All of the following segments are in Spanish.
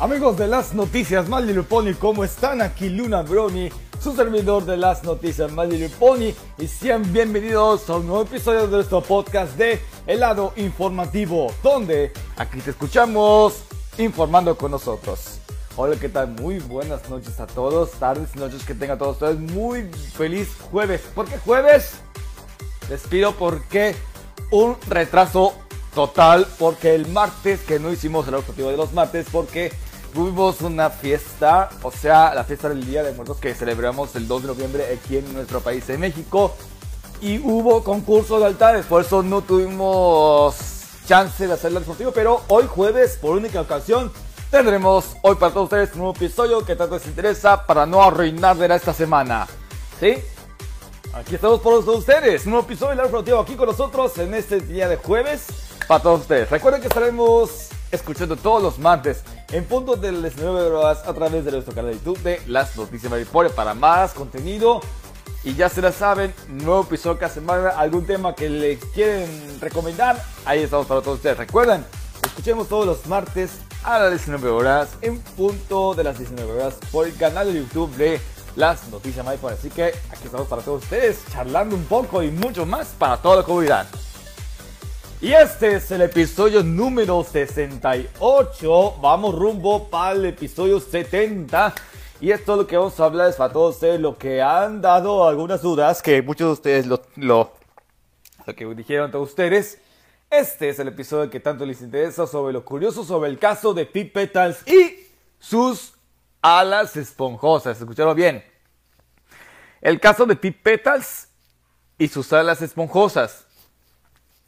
Amigos de las noticias Pony, ¿cómo están? Aquí Luna Brony, su servidor de las noticias Pony, y sean bienvenidos a un nuevo episodio de nuestro podcast de El lado informativo, donde aquí te escuchamos informando con nosotros. Hola, ¿qué tal? Muy buenas noches a todos, tardes y noches que tengan todos ustedes. Muy feliz jueves. ¿Por qué jueves? Les pido porque un retraso total, porque el martes que no hicimos el objetivo de los martes, porque tuvimos una fiesta, o sea, la fiesta del Día de Muertos que celebramos el 2 de noviembre aquí en nuestro país, en México. Y hubo concurso de altares, por eso no tuvimos chance de hacer el deportivo, pero hoy jueves, por única ocasión, tendremos hoy para todos ustedes un nuevo episodio que tanto les interesa para no arruinar de esta semana. ¿Sí? Aquí estamos por todos ustedes, un nuevo episodio del deportivo aquí con nosotros en este día de jueves para todos ustedes. Recuerden que estaremos escuchando todos los martes en punto de las 19 horas a través de nuestro canal de YouTube de Las Noticias Mariposa para más contenido. Y ya se la saben, nuevo episodio cada semana, algún tema que les quieren recomendar, ahí estamos para todos ustedes. Recuerden, escuchemos todos los martes a las 19 horas en punto de las 19 horas por el canal de YouTube de Las Noticias Mariposa. Así que aquí estamos para todos ustedes, charlando un poco y mucho más para toda la comunidad. Y este es el episodio número 68. Vamos rumbo para el episodio 70. Y esto lo que vamos a hablar es para todos ustedes lo que han dado algunas dudas, que muchos de ustedes lo, lo, lo que dijeron todos ustedes. Este es el episodio que tanto les interesa sobre lo curioso sobre el caso de Pete Petals y sus alas esponjosas. ¿Escucharon bien? El caso de Pete Petals y sus alas esponjosas.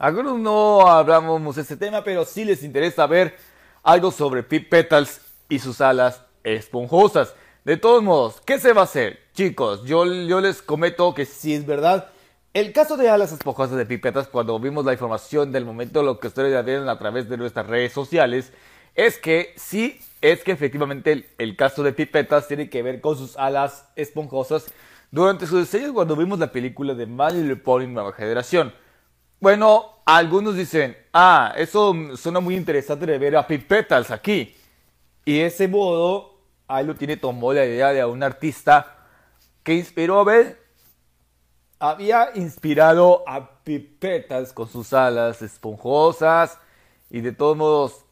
Algunos no hablamos de este tema, pero sí les interesa ver algo sobre Pip Petals y sus alas esponjosas. De todos modos, ¿qué se va a hacer? Chicos, yo, les comento que sí es verdad. El caso de alas esponjosas de Pip Petals, cuando vimos la información del momento, lo que ustedes ya vieron a través de nuestras redes sociales, es que sí, es que efectivamente el, caso de Pip Petals tiene que ver con sus alas esponjosas durante su diseño cuando vimos la película de My Little Pony Nueva Generación. Bueno, algunos dicen, ah, eso suena muy interesante de ver a Pete aquí. Y ese modo, ahí lo tiene, tomó la idea de un artista que inspiró a ver, había inspirado a Pete Petals con sus alas esponjosas y de todos modos,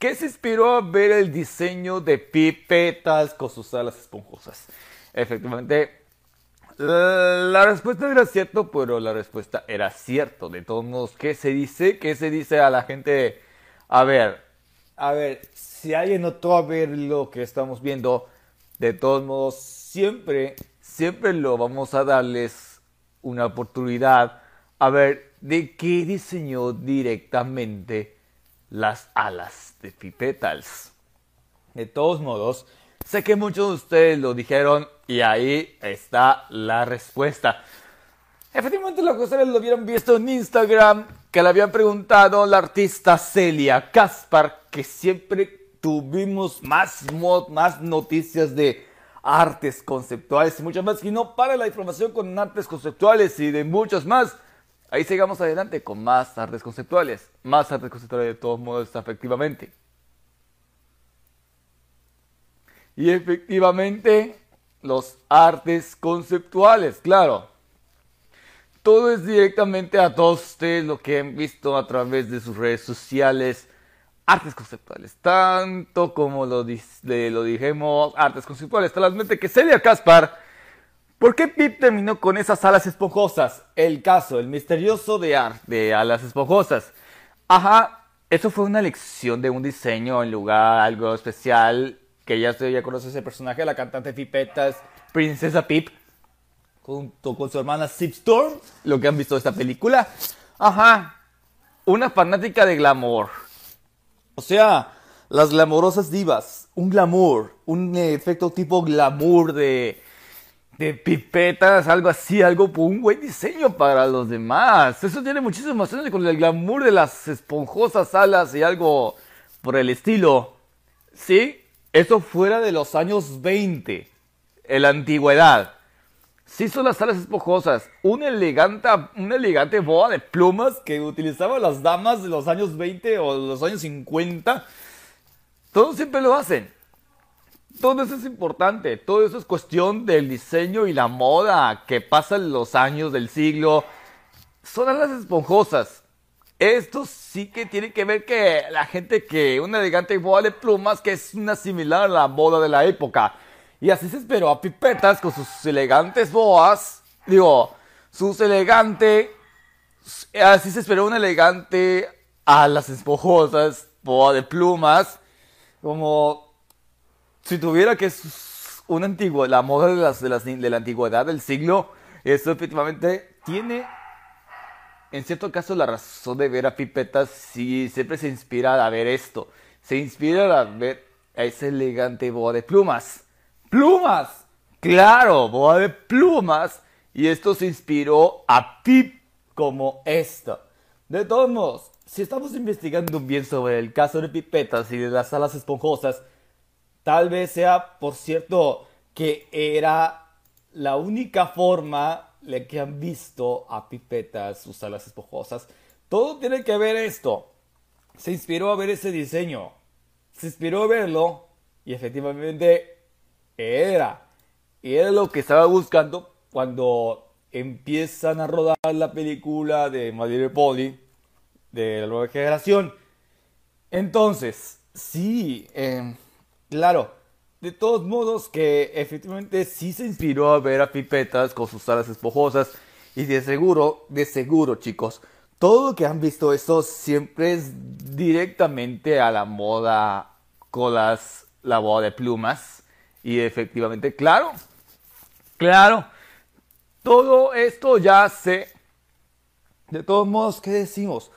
¿qué se inspiró a ver el diseño de Pete Petals con sus alas esponjosas? Efectivamente, la respuesta era cierto, pero la respuesta era cierto. De todos modos, ¿qué se dice? ¿Qué se dice a la gente? A ver, a ver, si alguien notó a ver lo que estamos viendo, de todos modos, siempre, siempre lo vamos a darles una oportunidad a ver de qué diseñó directamente las alas de Pipetals. De todos modos, sé que muchos de ustedes lo dijeron y ahí está la respuesta. Efectivamente, lo que ustedes lo habían visto en Instagram, que le habían preguntado la artista Celia Caspar, que siempre tuvimos más, más noticias de artes conceptuales y muchas más. Y no para la información con artes conceptuales y de muchos más. Ahí sigamos adelante con más artes conceptuales. Más artes conceptuales de todos modos, efectivamente. Y efectivamente, los artes conceptuales, claro. Todo es directamente a todos ustedes lo que han visto a través de sus redes sociales. Artes conceptuales, tanto como lo, lo dijimos, artes conceptuales. Talmente que Celia Caspar, ¿por qué Pip terminó con esas alas esponjosas? El caso, el misterioso de, de alas esponjosas. Ajá, eso fue una lección de un diseño en lugar algo especial que ya, ya conoce ese personaje, la cantante Pipetas, Princesa Pip, junto con su hermana Sip Storm, lo que han visto de esta película. Ajá, una fanática de glamour. O sea, Las glamorosas divas, un glamour, un efecto tipo glamour de, de pipetas, algo así, algo un buen diseño para los demás. Eso tiene muchísimas años con el glamour de las esponjosas alas y algo por el estilo. ¿Sí? Eso fuera de los años 20, en la antigüedad. Sí son las alas esponjosas, una elegante, una elegante boa de plumas que utilizaban las damas de los años 20 o los años 50 todos siempre lo hacen. Todo eso es importante. Todo eso es cuestión del diseño y la moda que pasan los años del siglo. Son las esponjosas. Esto sí que tiene que ver que la gente que una elegante boda de plumas que es una similar a la moda de la época. Y así se esperó a Pipetas con sus elegantes boas. Digo, sus elegantes. Así se esperó una elegante a las esponjosas boa de plumas como si tuviera que es una antigua, la moda de, las, de, de la antigüedad del siglo, eso efectivamente tiene en cierto caso la razón de ver a Pipetas si siempre se inspira a ver esto. Se inspira a ver a ese elegante boa de plumas. ¡Plumas! Claro, boa de plumas. Y esto se inspiró a Pip como esto. De todos modos, si estamos investigando bien sobre el caso de pipetas y de las alas esponjosas, tal vez sea, por cierto, que era la única forma en que han visto a pipetas sus alas esponjosas. Todo tiene que ver esto. Se inspiró a ver ese diseño. Se inspiró a verlo y efectivamente era. Era lo que estaba buscando cuando empiezan a rodar la película de Madrid Poli de la nueva generación. Entonces, sí, em, claro, de todos modos que efectivamente sí se inspiró a ver a Pipetas con sus alas esponjosas y de seguro, de seguro chicos, todo lo que han visto eso siempre es directamente a la moda con las, la boda de plumas y efectivamente, claro, claro, todo esto ya sé. De todos modos, ¿qué decimos?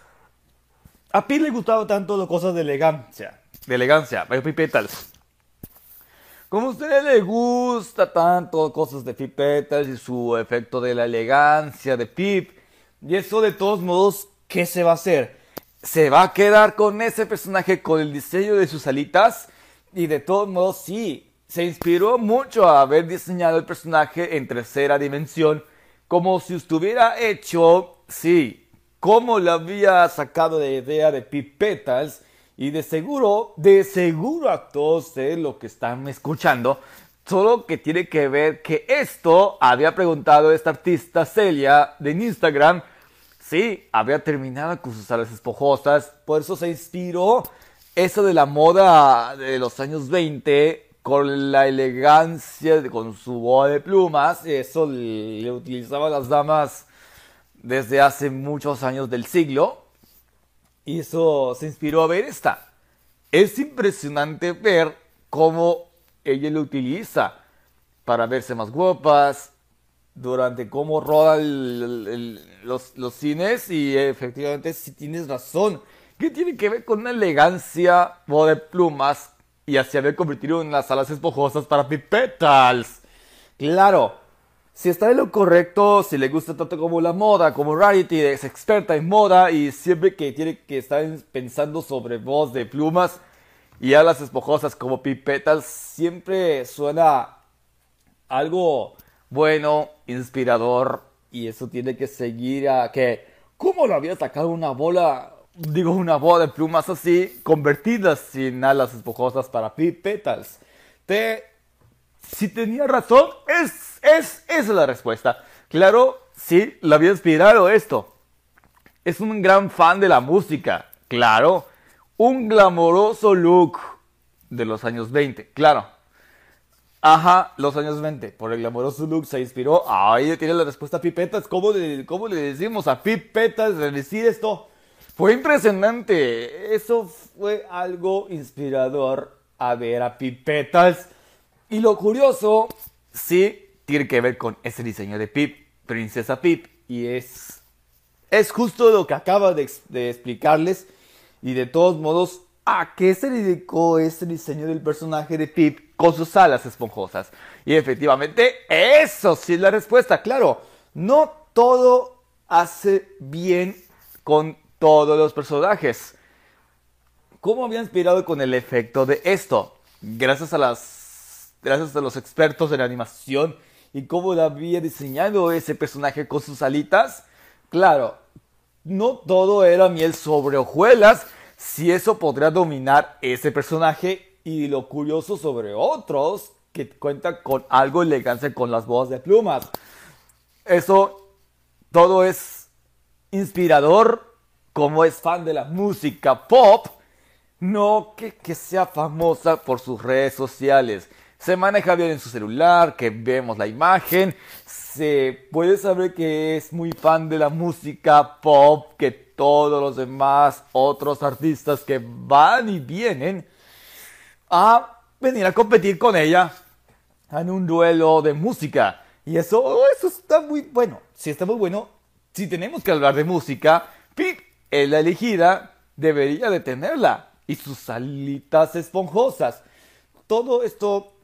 A Pete le gustaba tanto las cosas de elegancia. De elegancia, Petals. Como a usted le gusta tanto cosas de Petals y su efecto de la elegancia de Pip. Y eso de todos modos, ¿qué se va a hacer? Se va a quedar con ese personaje con el diseño de sus alitas. Y de todos modos, sí, se inspiró mucho a haber diseñado el personaje en tercera dimensión. Como si estuviera hecho, sí, cómo le había sacado la idea de pipetas y de seguro, de seguro a todos ustedes lo que están escuchando, solo que tiene que ver que esto había preguntado esta artista Celia de Instagram, sí, había terminado con sus alas esponjosas, por eso se inspiró eso de la moda de los años 20 con la elegancia, con su boa de plumas, eso le utilizaba las damas desde hace muchos años del siglo. Y eso se inspiró a ver esta. Es impresionante ver cómo ella lo utiliza para verse más guapas, durante cómo rodan los, los, cines y efectivamente si tienes razón, que tiene que ver con una elegancia de plumas y así haber convertido en las alas esponjosas para pipetas. Claro, si está en lo correcto, si le gusta tanto como la moda, como Rarity es experta en moda y siempre que tiene que estar pensando sobre voz de plumas y alas esponjosas como pipetas, siempre suena algo bueno, inspirador y eso tiene que seguir a que, ¿cómo lo había sacado una bola? Digo, una bola de plumas así, convertidas en alas esponjosas para pipetas. Te si tenía razón, es, es, es la respuesta. Claro, sí, la había inspirado esto. Es un gran fan de la música, claro. Un glamoroso look de los años 20, claro. Ajá, los años 20. Por el glamoroso look se inspiró. Ahí tiene la respuesta a Pipetas. ¿Cómo le, cómo le decimos a Pipetas de decir esto? Fue impresionante. Eso fue algo inspirador a ver a Pipetas y lo curioso, sí, tiene que ver con ese diseño de Pip, Princesa Pip. Y es, es justo lo que acaba de, explicarles. Y de todos modos, ¿A qué se dedicó este diseño del personaje de Pip con sus alas esponjosas? Y efectivamente, eso sí es la respuesta. Claro, no todo hace bien con todos los personajes. ¿Cómo había inspirado con el efecto de esto? Gracias a las gracias a los expertos en animación y cómo había diseñado ese personaje con sus alitas. Claro, no todo era miel sobre hojuelas, si eso podrá dominar ese personaje y lo curioso sobre otros que cuentan con algo elegancia con las bodas de plumas. Eso todo es inspirador como es fan de la música pop, no que, que sea famosa por sus redes sociales. Se maneja bien en su celular, que vemos la imagen, se puede saber que es muy fan de la música pop, que todos los demás otros artistas que van y vienen a venir a competir con ella en un duelo de música. Y eso, eso está muy bueno. Si está muy bueno, si tenemos que hablar de música, Pip es la elegida, debería de tenerla. Y sus alitas esponjosas. Todo esto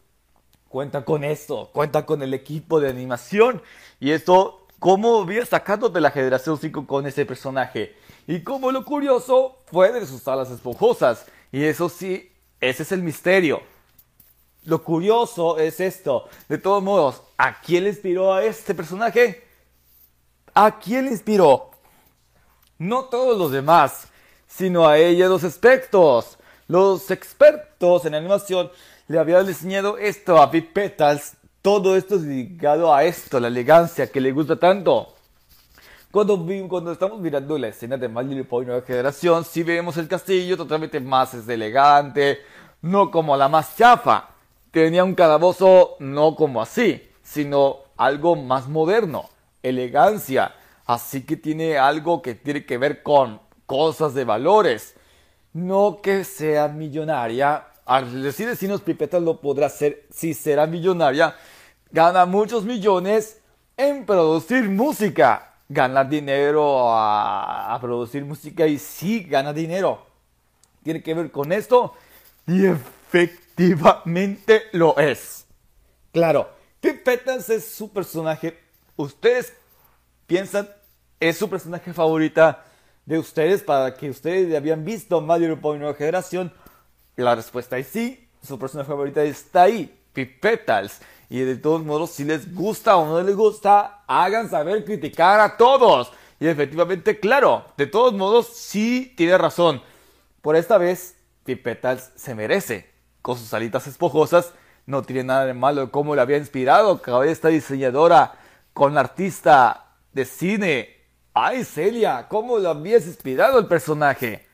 cuenta con esto, cuenta con el equipo de animación. Y esto cómo había sacado de la generación 5 con ese personaje. Y como lo curioso fue de sus alas esponjosas. Y eso sí, ese es el misterio. Lo curioso es esto. De todos modos, ¿a quién le inspiró a este personaje? ¿A quién le inspiró? No todos los demás, sino a ella los aspectos. Los expertos en animación le habían diseñado esto a Big Petals todo esto es dedicado a esto, la elegancia que le gusta tanto. Cuando, cuando estamos mirando la escena de Little Pony Nueva Generación, si vemos el castillo totalmente más elegante, no como la más chafa. Tenía un calabozo no como así, sino algo más moderno, elegancia. Así que tiene algo que tiene que ver con cosas de valores. No que sea millonaria. Al decir Destinos Pipetas lo podrá hacer si será millonaria gana muchos millones en producir música. Gana dinero a, producir música y sí gana dinero. Tiene que ver con esto y efectivamente lo es. Claro, Pipetas es su personaje. Ustedes piensan, es su personaje favorita de ustedes para que ustedes habían visto Mario Pony Nueva Generación. La respuesta es sí, su personaje favorita está ahí, Pipetals. Y de todos modos, si les gusta o no les gusta, hagan saber criticar a todos. Y efectivamente, claro, de todos modos, sí tiene razón. Por esta vez, Pipetals se merece. Con sus alitas esponjosas, no tiene nada de malo cómo le había inspirado esta diseñadora con la artista de cine. Ay, Celia, cómo le habías inspirado el personaje.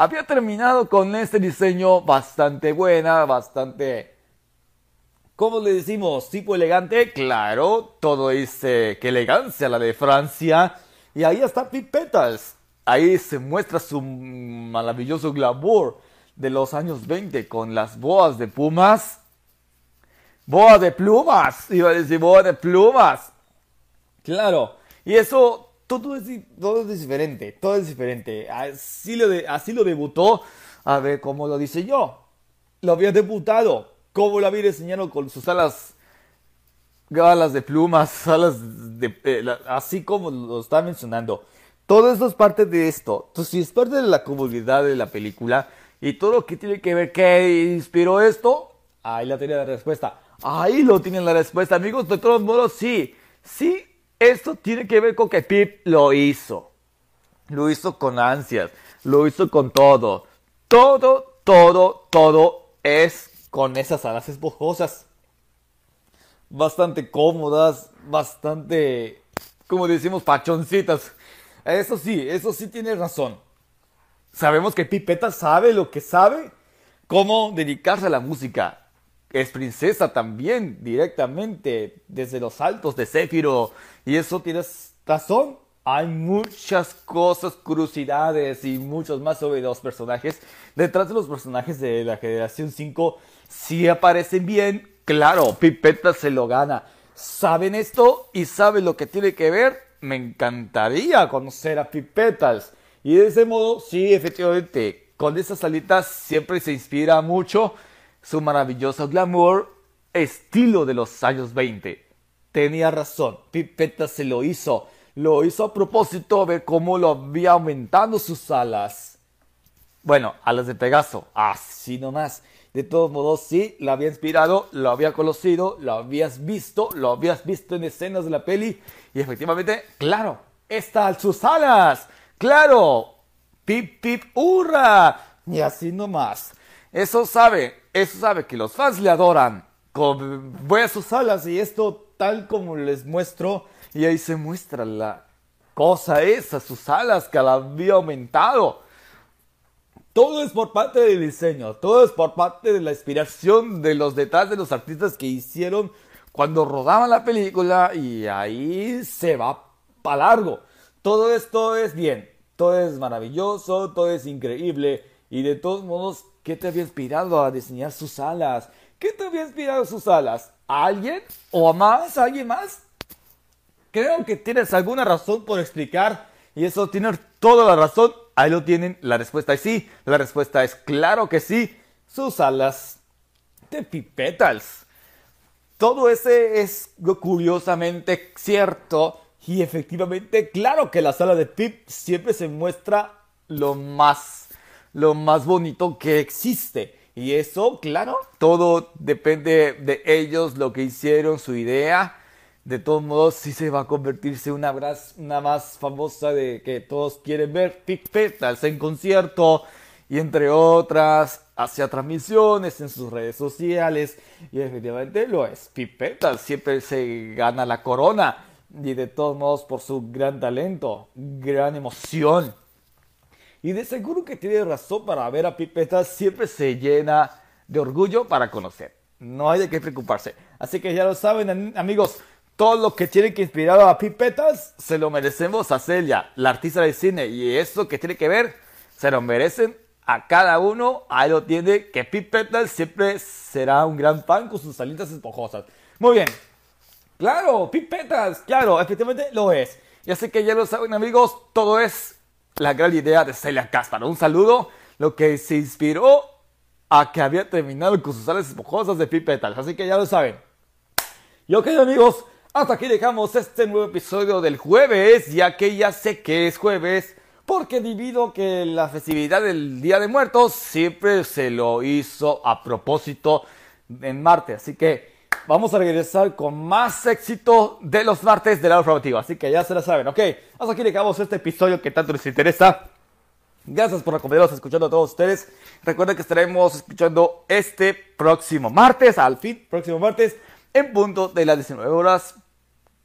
Había terminado con este diseño bastante buena, bastante ¿Cómo le decimos? ¿Tipo elegante? Claro, todo dice que elegancia la de Francia. Y ahí está Pete Petals. Ahí se muestra su maravilloso glamour de los años 20 con las boas de pumas. Boas de plumas, iba a decir boas de plumas. Claro, y eso todo es, todo es diferente, todo es diferente. Así lo, de, así lo debutó, a ver cómo lo dice yo. Lo había debutado cómo la vi diseñando con sus alas, alas de plumas, alas de, eh, así como lo está mencionando. Todo esto es parte de esto. Entonces, si es parte de la comunidad de la película y todo lo que tiene que ver qué inspiró esto, ahí la tiene la respuesta. Ahí lo tienen la respuesta, amigos. De todos modos, sí, sí, esto tiene que ver con que Pip lo hizo. Lo hizo con ansias, lo hizo con todo. Todo, todo, todo es con esas alas esponjosas. Bastante cómodas, bastante, como decimos, pachoncitas. Eso sí, eso sí tiene razón. Sabemos que Pipeta sabe lo que sabe, cómo dedicarse a la música. Es princesa también, directamente, desde los altos de Céfiro. Y eso tienes razón. Hay muchas cosas, curiosidades y muchos más sobre los personajes. Detrás de los personajes de la generación 5 si aparecen bien, claro, Pipeta se lo gana. ¿Saben esto y saben lo que tiene que ver? Me encantaría conocer a Pipetas. Y de ese modo, sí, efectivamente, con esas alitas siempre se inspira mucho su maravilloso glamour, estilo de los años 20. Tenía razón, Pipeta se lo hizo. Lo hizo a propósito de cómo lo había aumentado sus alas. Bueno, alas de Pegaso, así nomás. De todos modos, sí, lo había inspirado, lo había conocido, lo habías visto, lo habías visto en escenas de la peli. Y efectivamente, claro, están sus alas. Claro, pip, pip, hurra. Y así nomás. Eso sabe, eso sabe que los fans le adoran. Voy a sus alas y esto tal como les muestro. Y ahí se muestra la cosa esa, sus alas que la había aumentado. Todo es por parte del diseño, todo es por parte de la inspiración de los detalles de los artistas que hicieron cuando rodaban la película y ahí se va para largo. Todo esto es bien, todo es maravilloso, todo es increíble y de todos modos, ¿qué te había inspirado a diseñar sus alas? ¿Qué te había inspirado sus alas? ¿A alguien? ¿O a más? ¿A alguien más? Creo que tienes alguna razón por explicar y eso tiene toda la razón. Ahí lo tienen. La respuesta es sí. La respuesta es claro que sí. Sus alas de pipetals. Todo ese es curiosamente cierto y efectivamente claro que la sala de Pip siempre se muestra lo más lo más bonito que existe. Y eso, claro, todo depende de ellos, lo que hicieron, su idea. De todos modos sí se va a convertirse una, una más famosa de que todos quieren ver. Pick Petals en concierto y entre otras hacia transmisiones en sus redes sociales. Y efectivamente lo es. Pick Petals siempre se gana la corona. Y de todos modos por su gran talento gran emoción y de seguro que tiene razón para ver a Pick Petals siempre se llena de orgullo para conocer no hay de qué preocuparse así que ya lo saben amigos todo lo que tiene que inspirar a Pipetas se lo merecemos a Celia, la artista de cine. Y eso que tiene que ver, se lo merecen a cada uno. Ahí lo tiene, que Pipetas siempre será un gran fan con sus salitas esponjosas. Muy bien. Claro, Pipetas, claro, efectivamente lo es. Y así que ya lo saben amigos, todo es la gran idea de Celia Cásparo. Un saludo, lo que se inspiró a que había terminado con sus salitas esponjosas de Pipetas. Así que ya lo saben. Y ok amigos, hasta aquí dejamos este nuevo episodio del jueves, ya que ya sé que es jueves, porque debido que la festividad del Día de Muertos siempre se lo hizo a propósito en martes. Así que vamos a regresar con más éxito de los martes del lado informativo. Así que ya se la saben, ¿ok? Hasta aquí dejamos este episodio que tanto les interesa. Gracias por acompañarnos escuchando a todos ustedes. Recuerden que estaremos escuchando este próximo martes, al fin, próximo martes, en punto de las 19 horas.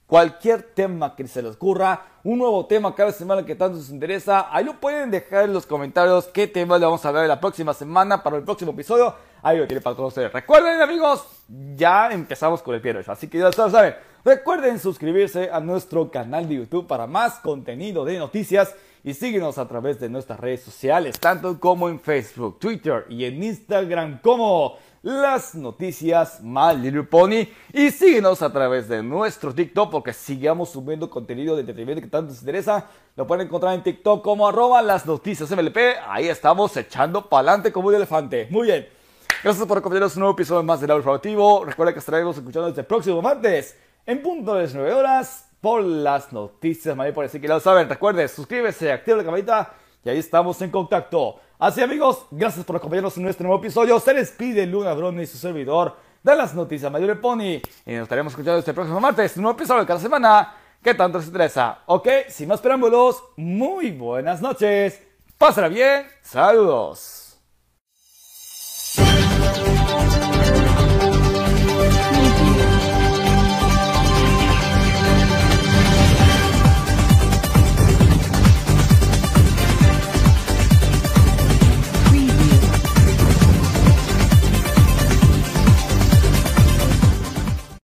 Cualquier tema que se les ocurra, un nuevo tema cada semana que tanto les interesa, ahí lo pueden dejar en los comentarios qué tema le vamos a hablar la próxima semana para el próximo episodio. Ahí lo tiene para todos ustedes. Recuerden amigos, ya empezamos con el pie así que ya saben. Recuerden suscribirse a nuestro canal de YouTube para más contenido de noticias y síguenos a través de nuestras redes sociales, tanto como en Facebook, Twitter y en Instagram como las noticias My Little Pony y síguenos a través de nuestro TikTok porque sigamos subiendo contenido de entretenimiento que tanto les interesa. Lo pueden encontrar en TikTok como arroba las noticias MLP. Ahí estamos echando pa'lante como un elefante. Muy bien. Gracias por acompañarnos un nuevo episodio más del Informativo. Recuerda que estaremos escuchando este próximo martes en punto de las 9 horas por las noticias My Por así que lo saben. Recuerde, suscríbete, activa la campanita y ahí estamos en contacto. Así amigos, gracias por acompañarnos en nuestro nuevo episodio. Se despide Luna Brony y su servidor de las noticias Mayor Pony. Y nos estaremos escuchando este próximo martes, un nuevo episodio de cada semana que tanto les interesa. Ok, sin más preámbulos, muy buenas noches. Pásala bien, saludos.